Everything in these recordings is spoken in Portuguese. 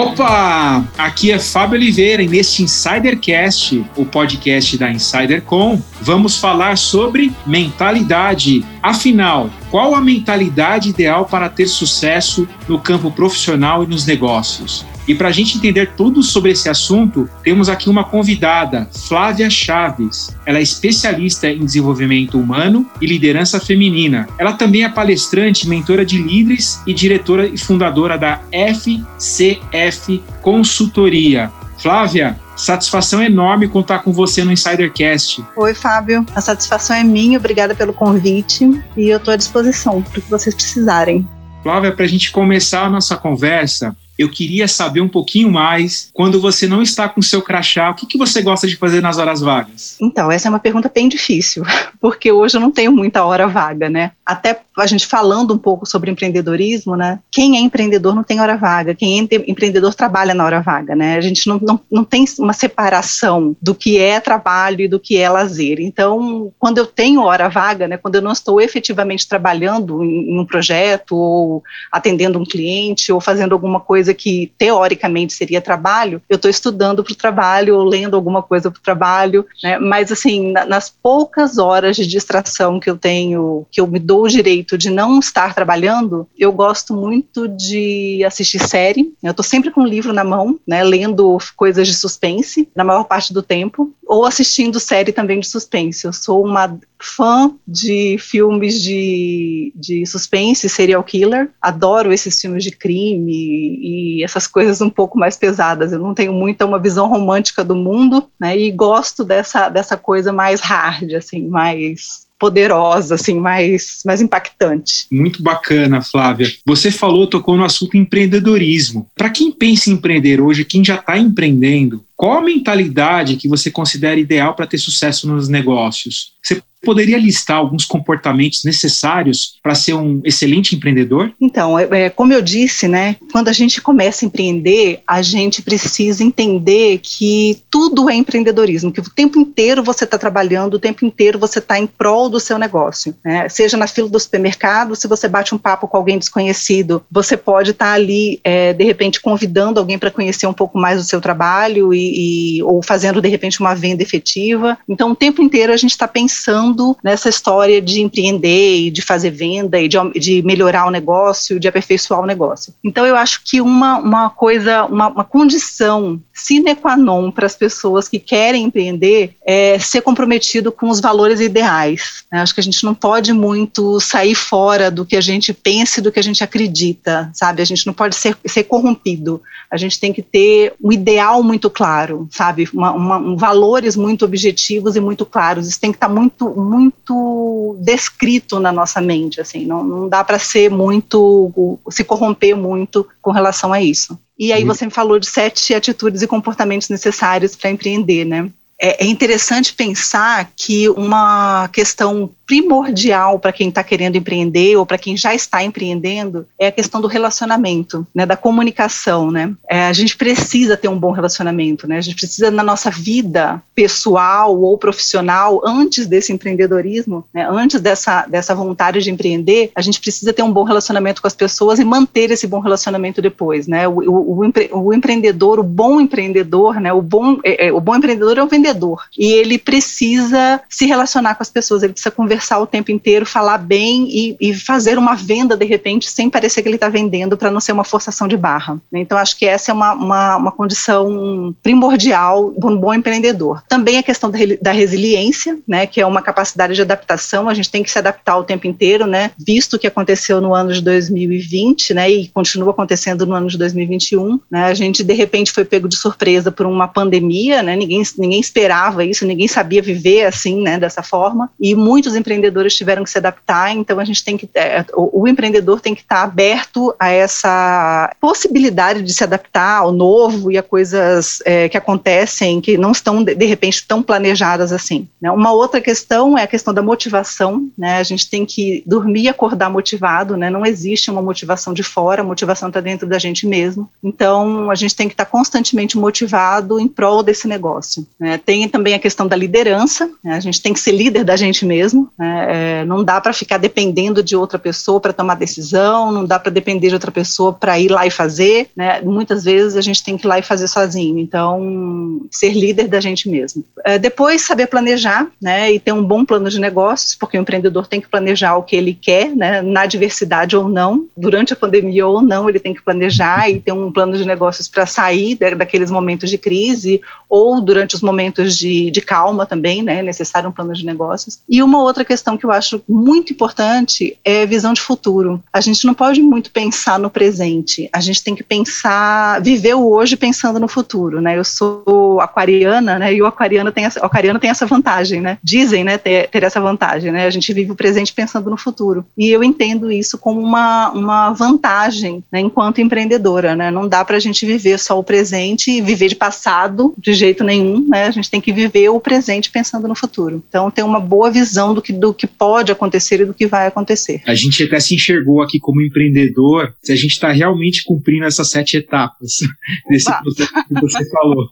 Opa! Aqui é Fábio Oliveira e neste Insidercast, o podcast da InsiderCom, vamos falar sobre mentalidade. Afinal, qual a mentalidade ideal para ter sucesso no campo profissional e nos negócios? E para a gente entender tudo sobre esse assunto, temos aqui uma convidada, Flávia Chaves. Ela é especialista em desenvolvimento humano e liderança feminina. Ela também é palestrante, mentora de líderes e diretora e fundadora da FCF Consultoria. Flávia, satisfação enorme contar com você no Insidercast. Oi, Fábio. A satisfação é minha. Obrigada pelo convite e eu estou à disposição para o que vocês precisarem. Flávia, para a gente começar a nossa conversa, eu queria saber um pouquinho mais, quando você não está com seu crachá, o que, que você gosta de fazer nas horas vagas? Então, essa é uma pergunta bem difícil, porque hoje eu não tenho muita hora vaga, né? Até a gente falando um pouco sobre empreendedorismo, né? Quem é empreendedor não tem hora vaga, quem é empreendedor trabalha na hora vaga, né? A gente não, não, não tem uma separação do que é trabalho e do que é lazer. Então, quando eu tenho hora vaga, né? Quando eu não estou efetivamente trabalhando em, em um projeto ou atendendo um cliente ou fazendo alguma coisa coisa que teoricamente seria trabalho, eu estou estudando para o trabalho ou lendo alguma coisa para o trabalho, né? Mas assim, na, nas poucas horas de distração que eu tenho, que eu me dou o direito de não estar trabalhando, eu gosto muito de assistir série. Eu estou sempre com um livro na mão, né? Lendo coisas de suspense na maior parte do tempo, ou assistindo série também de suspense. Eu sou uma fã de filmes de, de suspense, serial killer. Adoro esses filmes de crime e essas coisas um pouco mais pesadas. Eu não tenho muita uma visão romântica do mundo, né? E gosto dessa, dessa coisa mais hard, assim, mais poderosa, assim, mais, mais impactante. Muito bacana, Flávia. Você falou, tocou no assunto empreendedorismo. Para quem pensa em empreender hoje, quem já está empreendendo, qual a mentalidade que você considera ideal para ter sucesso nos negócios? Você poderia listar alguns comportamentos necessários para ser um excelente empreendedor? Então, é, é, como eu disse, né, quando a gente começa a empreender, a gente precisa entender que tudo é empreendedorismo, que o tempo inteiro você está trabalhando, o tempo inteiro você está em prol do seu negócio. Né? Seja na fila do supermercado, se você bate um papo com alguém desconhecido, você pode estar tá ali, é, de repente, convidando alguém para conhecer um pouco mais do seu trabalho e, e, ou fazendo, de repente, uma venda efetiva. Então, o tempo inteiro a gente está pensando nessa história de empreender e de fazer venda e de, de melhorar o negócio, de aperfeiçoar o negócio. Então, eu acho que uma, uma coisa, uma, uma condição sine qua non para as pessoas que querem empreender é ser comprometido com os valores ideais. Né? Acho que a gente não pode muito sair fora do que a gente pensa e do que a gente acredita, sabe? A gente não pode ser, ser corrompido. A gente tem que ter um ideal muito claro, sabe? Uma, uma, um, valores muito objetivos e muito claros. Isso tem que estar tá muito, muito descrito na nossa mente, assim. Não, não dá para ser muito, se corromper muito com relação a isso. E aí você me falou de sete atitudes e comportamentos necessários para empreender, né? É, é interessante pensar que uma questão primordial para quem está querendo empreender ou para quem já está empreendendo é a questão do relacionamento, né, da comunicação, né? É, a gente precisa ter um bom relacionamento, né? A gente precisa na nossa vida pessoal ou profissional antes desse empreendedorismo, né, antes dessa dessa vontade de empreender, a gente precisa ter um bom relacionamento com as pessoas e manter esse bom relacionamento depois, né? O, o, o, empre, o empreendedor, o bom empreendedor, né? O bom é, é, o bom empreendedor é o vendedor e ele precisa se relacionar com as pessoas, ele precisa conversar conversar o tempo inteiro, falar bem e, e fazer uma venda de repente sem parecer que ele está vendendo para não ser uma forçação de barra. Né? Então acho que essa é uma, uma, uma condição primordial de um bom empreendedor. Também a questão da, da resiliência, né, que é uma capacidade de adaptação. A gente tem que se adaptar o tempo inteiro, né, visto o que aconteceu no ano de 2020, né, e continua acontecendo no ano de 2021. Né, a gente de repente foi pego de surpresa por uma pandemia, né, ninguém ninguém esperava isso, ninguém sabia viver assim, né, dessa forma, e muitos empreendedores empreendedores tiveram que se adaptar, então a gente tem que, é, o, o, empreendedor tem que estar aberto a essa possibilidade de se adaptar ao novo e a coisas é, que acontecem que não estão, de, de repente, tão planejadas assim. Né? Uma outra questão é a questão da motivação, né? a gente tem que dormir e acordar motivado, né? não existe uma motivação de fora, a motivação está dentro da gente mesmo, então a gente tem que estar constantemente motivado em prol desse negócio. Né? Tem também a questão da liderança, né? a gente tem que ser líder da gente mesmo? É, não dá para ficar dependendo de outra pessoa para tomar decisão, não dá para depender de outra pessoa para ir lá e fazer. Né? Muitas vezes a gente tem que ir lá e fazer sozinho. Então, ser líder da gente mesmo. É, depois, saber planejar né? e ter um bom plano de negócios, porque o empreendedor tem que planejar o que ele quer, né? na diversidade ou não, durante a pandemia ou não, ele tem que planejar e ter um plano de negócios para sair daqueles momentos de crise ou durante os momentos de, de calma também, né? É necessário um plano de negócios. E uma outra questão que eu acho muito importante é visão de futuro. A gente não pode muito pensar no presente, a gente tem que pensar, viver o hoje pensando no futuro, né? Eu sou aquariana, né? E o aquariano tem essa, aquariano tem essa vantagem, né? Dizem, né, ter, ter essa vantagem, né? A gente vive o presente pensando no futuro. E eu entendo isso como uma, uma vantagem, né, enquanto empreendedora, né? Não dá para a gente viver só o presente e viver de passado de jeito nenhum, né? A gente tem que viver o presente pensando no futuro. Então, ter uma boa visão do que, do que pode acontecer e do que vai acontecer. A gente até se enxergou aqui como empreendedor, se a gente está realmente cumprindo essas sete etapas desse processo que você falou.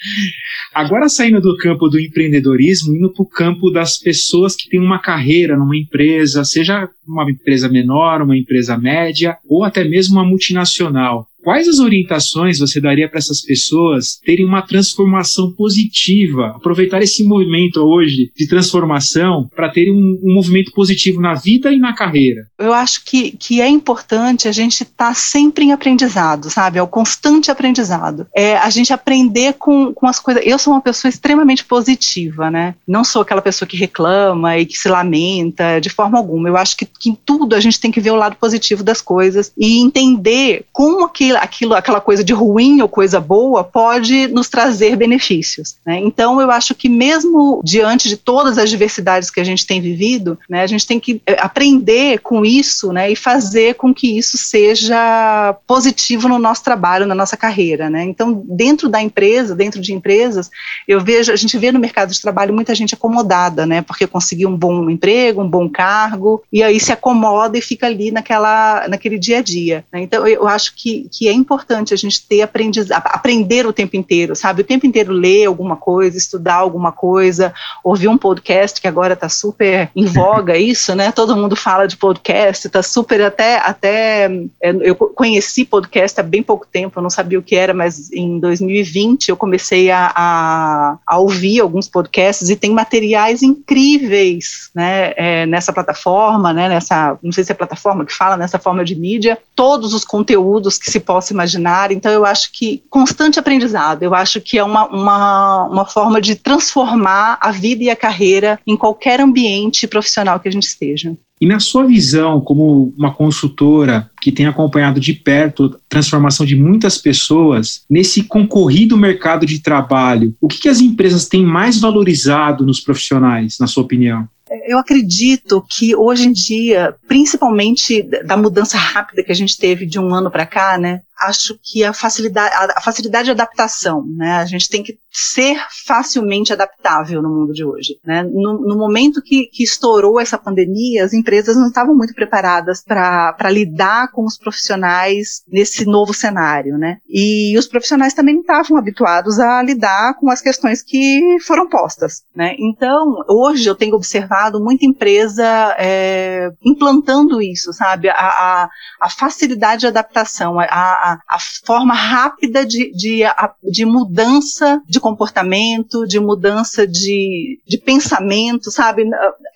Agora, saindo do campo do empreendedorismo, indo para o campo das pessoas que têm uma carreira numa empresa, seja uma empresa menor, uma empresa média ou até mesmo uma multinacional. Quais as orientações você daria para essas pessoas terem uma transformação positiva, aproveitar esse movimento hoje de transformação para terem um, um, movimento positivo na vida e na carreira? Eu acho que, que é importante a gente estar tá sempre em aprendizado, sabe? É o constante aprendizado. É a gente aprender com, com as coisas. Eu sou uma pessoa extremamente positiva, né? Não sou aquela pessoa que reclama e que se lamenta de forma alguma. Eu acho que, que em tudo a gente tem que ver o lado positivo das coisas e entender como que aquilo, aquela coisa de ruim ou coisa boa pode nos trazer benefícios. Né? Então, eu acho que mesmo diante de todas as diversidades que a gente tem vivido, né, a gente tem que eh, aprender com isso né, e fazer com que isso seja positivo no nosso trabalho, na nossa carreira. Né? Então, dentro da empresa, dentro de empresas, eu vejo, a gente vê no mercado de trabalho muita gente acomodada, né, porque conseguiu um bom emprego, um bom cargo, e aí se acomoda e fica ali naquela, naquele dia a dia. Né? Então, eu acho que, que que é importante a gente ter aprendiz, aprender o tempo inteiro, sabe? O tempo inteiro ler alguma coisa, estudar alguma coisa, ouvir um podcast que agora está super em voga isso, né? Todo mundo fala de podcast, está super até até é, eu conheci podcast há bem pouco tempo, eu não sabia o que era, mas em 2020 eu comecei a, a, a ouvir alguns podcasts e tem materiais incríveis, né? É, nessa plataforma, né? Nessa não sei se é plataforma que fala nessa forma de mídia, todos os conteúdos que se possa imaginar. Então, eu acho que constante aprendizado, eu acho que é uma, uma, uma forma de transformar a vida e a carreira em qualquer ambiente profissional que a gente esteja. E na sua visão, como uma consultora que tem acompanhado de perto a transformação de muitas pessoas, nesse concorrido mercado de trabalho, o que, que as empresas têm mais valorizado nos profissionais, na sua opinião? Eu acredito que hoje em dia, principalmente da mudança rápida que a gente teve de um ano para cá, né, acho que a facilidade, a, facilidade de adaptação, né? A gente tem que ser facilmente adaptável no mundo de hoje, né? No, no momento que, que, estourou essa pandemia, as empresas não estavam muito preparadas para lidar com os profissionais nesse novo cenário, né? E os profissionais também não estavam habituados a lidar com as questões que foram postas, né? Então, hoje eu tenho observado muita empresa é, implantando isso, sabe? A, a, a facilidade de adaptação, a, a, a forma rápida de, de, de mudança de comportamento, de mudança de, de pensamento, sabe?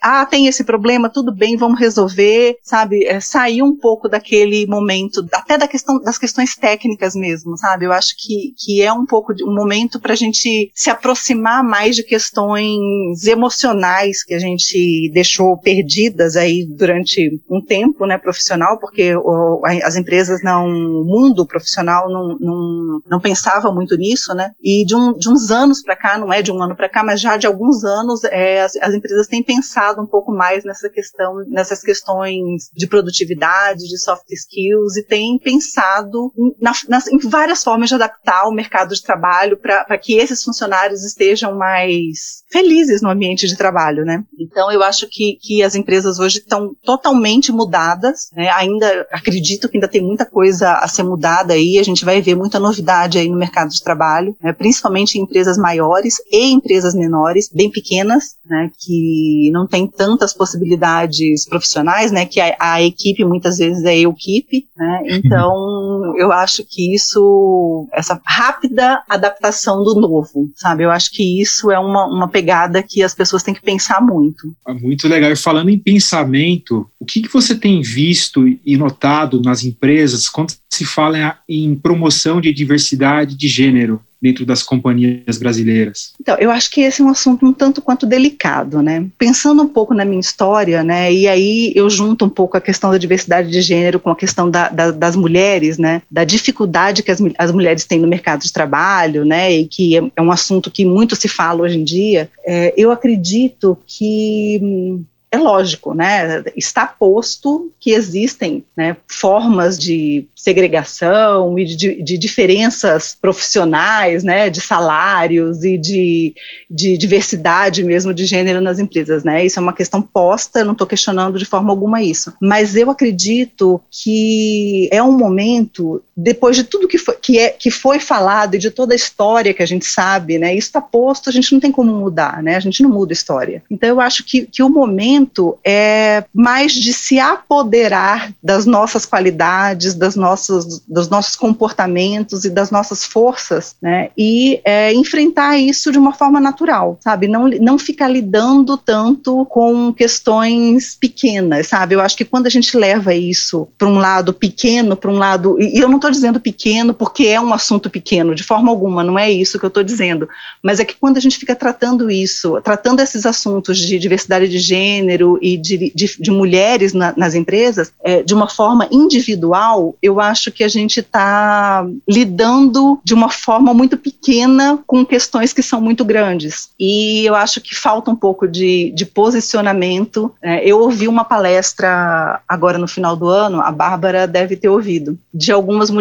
Ah, tem esse problema, tudo bem, vamos resolver, sabe? É, sair um pouco daquele momento, até da questão, das questões técnicas mesmo, sabe? Eu acho que, que é um pouco de, um momento para a gente se aproximar mais de questões emocionais que a gente deixou perdidas aí durante um tempo, né, profissional, porque o, as empresas não, o mundo mundo profissional não, não, não pensava muito nisso, né? E de, um, de uns anos para cá, não é de um ano para cá, mas já de alguns anos, é, as, as, empresas têm pensado um pouco mais nessa questão, nessas questões de produtividade, de soft skills, e têm pensado na, nas, em várias formas de adaptar o mercado de trabalho para que esses funcionários estejam mais felizes no ambiente de trabalho, né? Então, eu acho que, que as empresas hoje estão totalmente mudadas, né? Ainda acredito que ainda tem muita coisa a ser mudada aprendizada aí, a gente vai ver muita novidade aí no mercado de trabalho, né, principalmente em empresas maiores e empresas menores, bem pequenas, né, que não tem tantas possibilidades profissionais, né, que a, a equipe muitas vezes é equipe, né, então eu acho que isso, essa rápida adaptação do novo, sabe, eu acho que isso é uma, uma pegada que as pessoas têm que pensar muito. Ah, muito legal. E falando em pensamento, o que, que você tem visto e notado nas empresas quando se fala em promoção de diversidade de gênero? dentro das companhias brasileiras? Então, eu acho que esse é um assunto um tanto quanto delicado, né? Pensando um pouco na minha história, né? E aí eu junto um pouco a questão da diversidade de gênero com a questão da, da, das mulheres, né? Da dificuldade que as, as mulheres têm no mercado de trabalho, né? E que é, é um assunto que muito se fala hoje em dia. É, eu acredito que hum, é lógico, né? Está posto que existem né, formas de segregação e de, de, diferenças profissionais, né, de salários e de, de diversidade mesmo de gênero nas empresas, né? Isso é uma questão posta, não estou questionando de forma alguma isso. Mas eu acredito que é um momento, depois de tudo que foi, que é, que foi falado e de toda a história que a gente sabe, né? Isso está posto, a gente não tem como mudar, né? A gente não muda a história. Então eu acho que, que o momento é mais de se apoderar das nossas qualidades, das nossas, dos nossos comportamentos e das nossas forças, né? E é, enfrentar isso de uma forma natural, sabe? Não, não ficar lidando tanto com questões pequenas, sabe? Eu acho que quando a gente leva isso para um lado pequeno, para um lado. E eu não dizendo pequeno porque é um assunto pequeno, de forma alguma, não é isso que eu estou dizendo. Mas é que quando a gente fica tratando isso, tratando esses assuntos de diversidade de gênero, gênero e de, de, de mulheres na, nas empresas, é, de uma forma individual, eu acho que a gente está lidando de uma forma muito pequena com questões que são muito grandes. E eu acho que falta um pouco de, de posicionamento. É, eu ouvi uma palestra agora no final do ano, a Bárbara deve ter ouvido, de algumas mulheres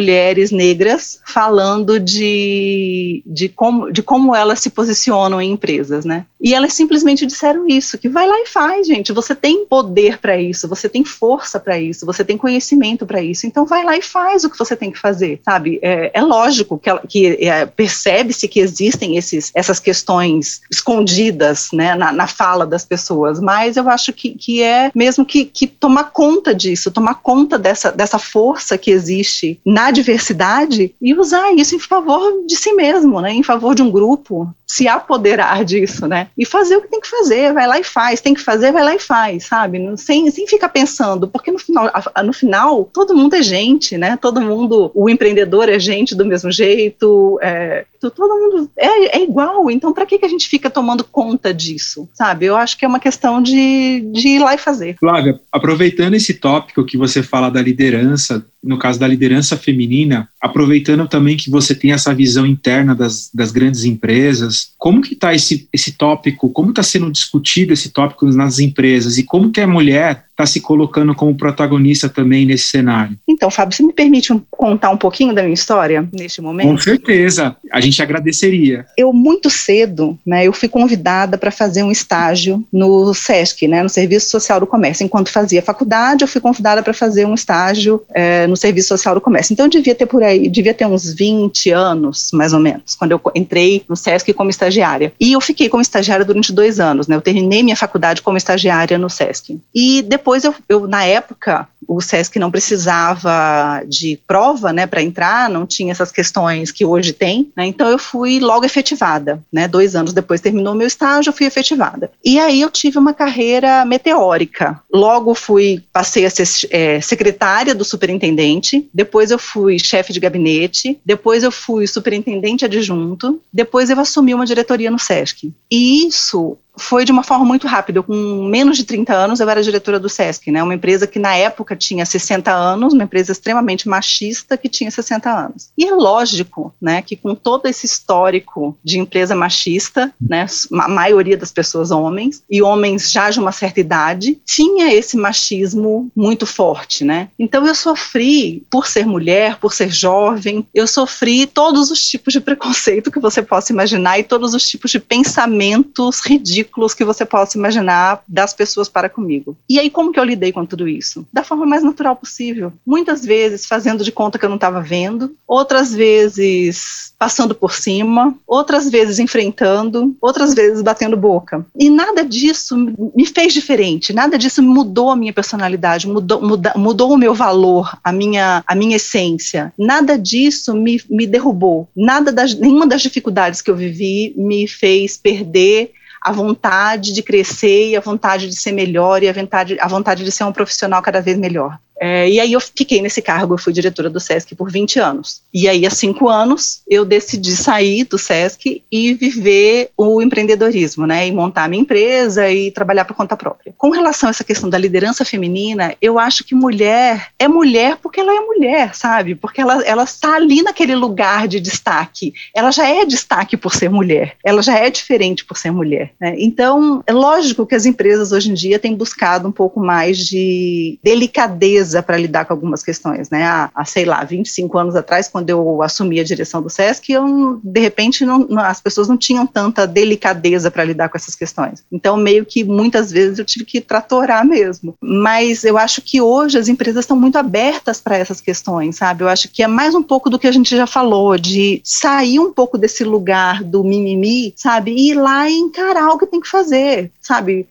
negras falando de, de, como, de como elas se posicionam em empresas, né? E elas simplesmente disseram isso, que vai lá e faz, gente. Você tem poder para isso, você tem força para isso, você tem conhecimento para isso. Então vai lá e faz o que você tem que fazer, sabe? É, é lógico que, que é, percebe-se que existem esses, essas questões escondidas, né, na, na, fala das pessoas, mas eu acho que, que é mesmo que, que tomar conta disso, tomar conta dessa, dessa força que existe na diversidade e usar isso em favor de si mesmo, né, em favor de um grupo, se apoderar disso, né? E fazer o que tem que fazer, vai lá e faz, tem que fazer, vai lá e faz, sabe? Sem, sem ficar pensando, porque no final, no final todo mundo é gente, né? Todo mundo, o empreendedor é gente do mesmo jeito, é, todo mundo é, é igual, então para que, que a gente fica tomando conta disso, sabe? Eu acho que é uma questão de, de ir lá e fazer. Flávia, aproveitando esse tópico que você fala da liderança, no caso da liderança feminina, aproveitando também que você tem essa visão interna das, das grandes empresas, como que está esse, esse tópico, como está sendo discutido esse tópico nas empresas? E como que a mulher está se colocando como protagonista também nesse cenário. Então, Fábio, você me permite um, contar um pouquinho da minha história neste momento? Com certeza, a gente agradeceria. Eu muito cedo, né, eu fui convidada para fazer um estágio no SESC, né, no Serviço Social do Comércio. Enquanto fazia faculdade, eu fui convidada para fazer um estágio é, no Serviço Social do Comércio. Então, eu devia ter por aí, devia ter uns 20 anos, mais ou menos, quando eu entrei no SESC como estagiária. E eu fiquei como estagiária durante dois anos, né, eu terminei minha faculdade como estagiária no SESC. E depois depois eu, eu, na época, o SESC não precisava de prova, né, para entrar, não tinha essas questões que hoje tem, né, então eu fui logo efetivada, né, dois anos depois terminou meu estágio, eu fui efetivada. E aí eu tive uma carreira meteórica. Logo fui, passei a ser é, secretária do superintendente, depois eu fui chefe de gabinete, depois eu fui superintendente adjunto, depois eu assumi uma diretoria no SESC. E isso foi de uma forma muito rápida. com menos de 30 anos, eu era diretora do SESC, né? Uma empresa que na época tinha 60 anos, uma empresa extremamente machista que tinha 60 anos. E é lógico, né, que com todo esse histórico de empresa machista, né, a maioria das pessoas homens e homens já de uma certa idade, tinha esse machismo muito forte, né? Então eu sofri por ser mulher, por ser jovem, eu sofri todos os tipos de preconceito que você possa imaginar e todos os tipos de pensamentos ridículos que você possa imaginar das pessoas para comigo. E aí, como que eu lidei com tudo isso? Da forma mais natural possível. Muitas vezes fazendo de conta que eu não estava vendo, outras vezes passando por cima, outras vezes enfrentando, outras vezes batendo boca. E nada disso me fez diferente, nada disso mudou a minha personalidade, mudou, muda, mudou o meu valor, a minha, a minha essência. Nada disso me, me derrubou. Nada das, nenhuma das dificuldades que eu vivi me fez perder a vontade de crescer e a vontade de ser melhor e a vontade, a vontade de ser um profissional cada vez melhor. É, e aí eu fiquei nesse cargo, eu fui diretora do SESC por 20 anos. E aí, há cinco anos, eu decidi sair do SESC e viver o empreendedorismo, né? E montar a minha empresa e trabalhar por conta própria. Com relação a essa questão da liderança feminina, eu acho que mulher é mulher porque ela é mulher, sabe? Porque ela, ela está ali naquele lugar de destaque. Ela já é destaque por ser mulher. Ela já é diferente por ser mulher. Né? Então, é lógico que as empresas hoje em dia têm buscado um pouco mais de delicadeza para lidar com algumas questões, né? Há, há, sei lá, 25 anos atrás, quando eu assumi a direção do SESC, eu, de repente, não, as pessoas não tinham tanta delicadeza para lidar com essas questões. Então, meio que muitas vezes eu tive que tratorar mesmo. Mas eu acho que hoje as empresas estão muito abertas para essas questões, sabe? Eu acho que é mais um pouco do que a gente já falou, de sair um pouco desse lugar do mimimi, sabe? E ir lá e encarar o que tem que fazer, sabe?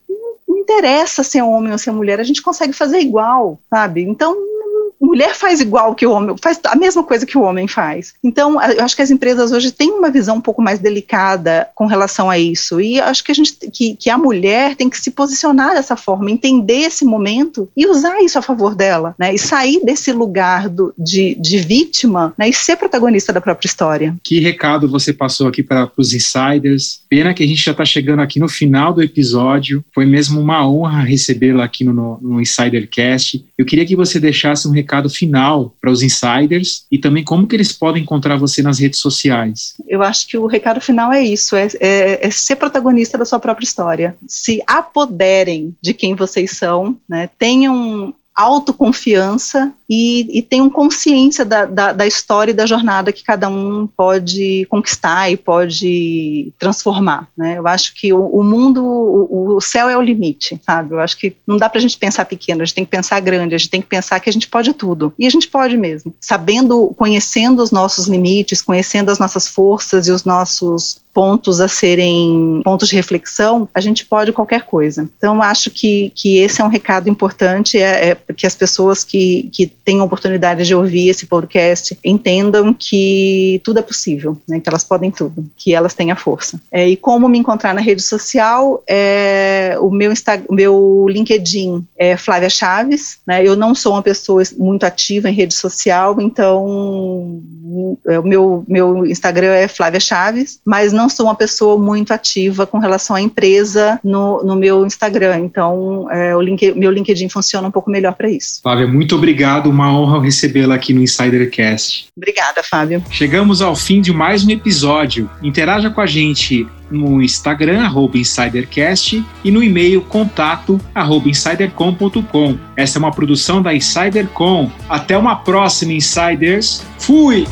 Interessa ser homem ou ser mulher, a gente consegue fazer igual, sabe? Então, mulher faz igual que o homem, faz a mesma coisa que o homem faz. Então, eu acho que as empresas hoje têm uma visão um pouco mais delicada com relação a isso. E acho que a gente que, que a mulher tem que se posicionar dessa forma, entender esse momento e usar isso a favor dela, né? E sair desse lugar do, de, de vítima, né? E ser protagonista da própria história. Que recado você passou aqui para os insiders? Pena que a gente já está chegando aqui no final do episódio. Foi mesmo uma honra recebê-la aqui no, no Insidercast. Eu queria que você deixasse um recado recado final para os insiders e também como que eles podem encontrar você nas redes sociais? Eu acho que o recado final é isso, é, é, é ser protagonista da sua própria história. Se apoderem de quem vocês são, né? tenham autoconfiança e, e tenham consciência da, da, da, história e da jornada que cada um pode conquistar e pode transformar, né? Eu acho que o, o mundo, o, o, céu é o limite, sabe? Eu acho que não dá para a gente pensar pequeno, a gente tem que pensar grande, a gente tem que pensar que a gente pode tudo. E a gente pode mesmo. Sabendo, conhecendo os nossos limites, conhecendo as nossas forças e os nossos pontos a serem pontos de reflexão, a gente pode qualquer coisa. Então, acho que, que esse é um recado importante, é, é que as pessoas que, que a oportunidade de ouvir esse podcast entendam que tudo é possível, né, que elas podem tudo, que elas têm a força. É, e como me encontrar na rede social, é, o meu, Insta, meu LinkedIn é Flávia Chaves, né, eu não sou uma pessoa muito ativa em rede social, então é, o meu, meu Instagram é Flávia Chaves, mas não sou uma pessoa muito ativa com relação à empresa no, no meu Instagram, então é, o link, meu LinkedIn funciona um pouco melhor para isso. Flávia, muito obrigado, uma honra recebê-la aqui no Insidercast. Obrigada, Fábio. Chegamos ao fim de mais um episódio. Interaja com a gente no Instagram, arroba InsiderCast, e no e-mail contato arroba insidercom.com. Essa é uma produção da Insidercom. Até uma próxima, Insiders. Fui!